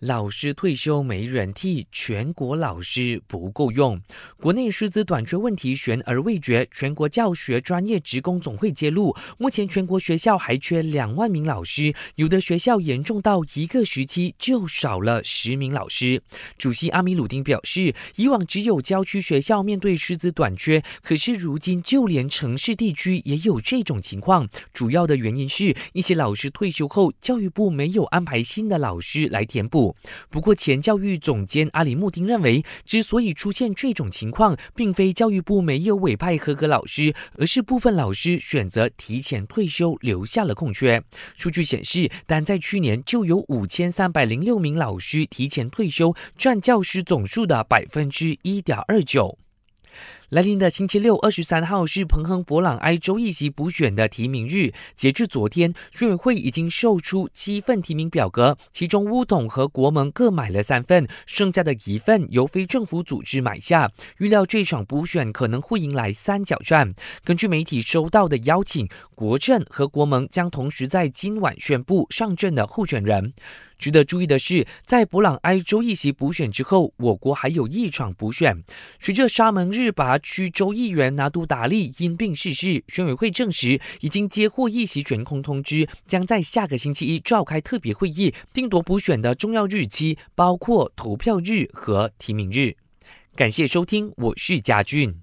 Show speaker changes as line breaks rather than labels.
老师退休没人替，全国老师不够用。国内师资短缺问题悬而未决，全国教学专业职工总会揭露，目前全国学校还缺两万名老师，有的学校严重到一个时期就少了十名老师。主席阿米鲁丁表示，以往只有郊区学校面对师资短缺，可是如今就连城市地区也有这种情况。主要的原因是一些老师退休后，教育部没有安排新的老师来填补。不过，前教育总监阿里木丁认为，之所以出现这种情况，并非教育部没有委派合格老师，而是部分老师选择提前退休，留下了空缺。数据显示，单在去年就有五千三百零六名老师提前退休，占教师总数的百分之一点二九。来临的星期六，二十三号是彭亨博朗埃州一席补选的提名日。截至昨天，选委会已经售出七份提名表格，其中乌统和国盟各买了三份，剩下的一份由非政府组织买下。预料这场补选可能会迎来三角战。根据媒体收到的邀请，国政和国盟将同时在今晚宣布上阵的候选人。值得注意的是，在布朗埃州议席补选之后，我国还有一场补选。随着沙门日拔区州议员拿督达利因病逝世，选委会证实已经接获议席悬空通知，将在下个星期一召开特别会议，定夺补选的重要日期，包括投票日和提名日。感谢收听，我是嘉俊。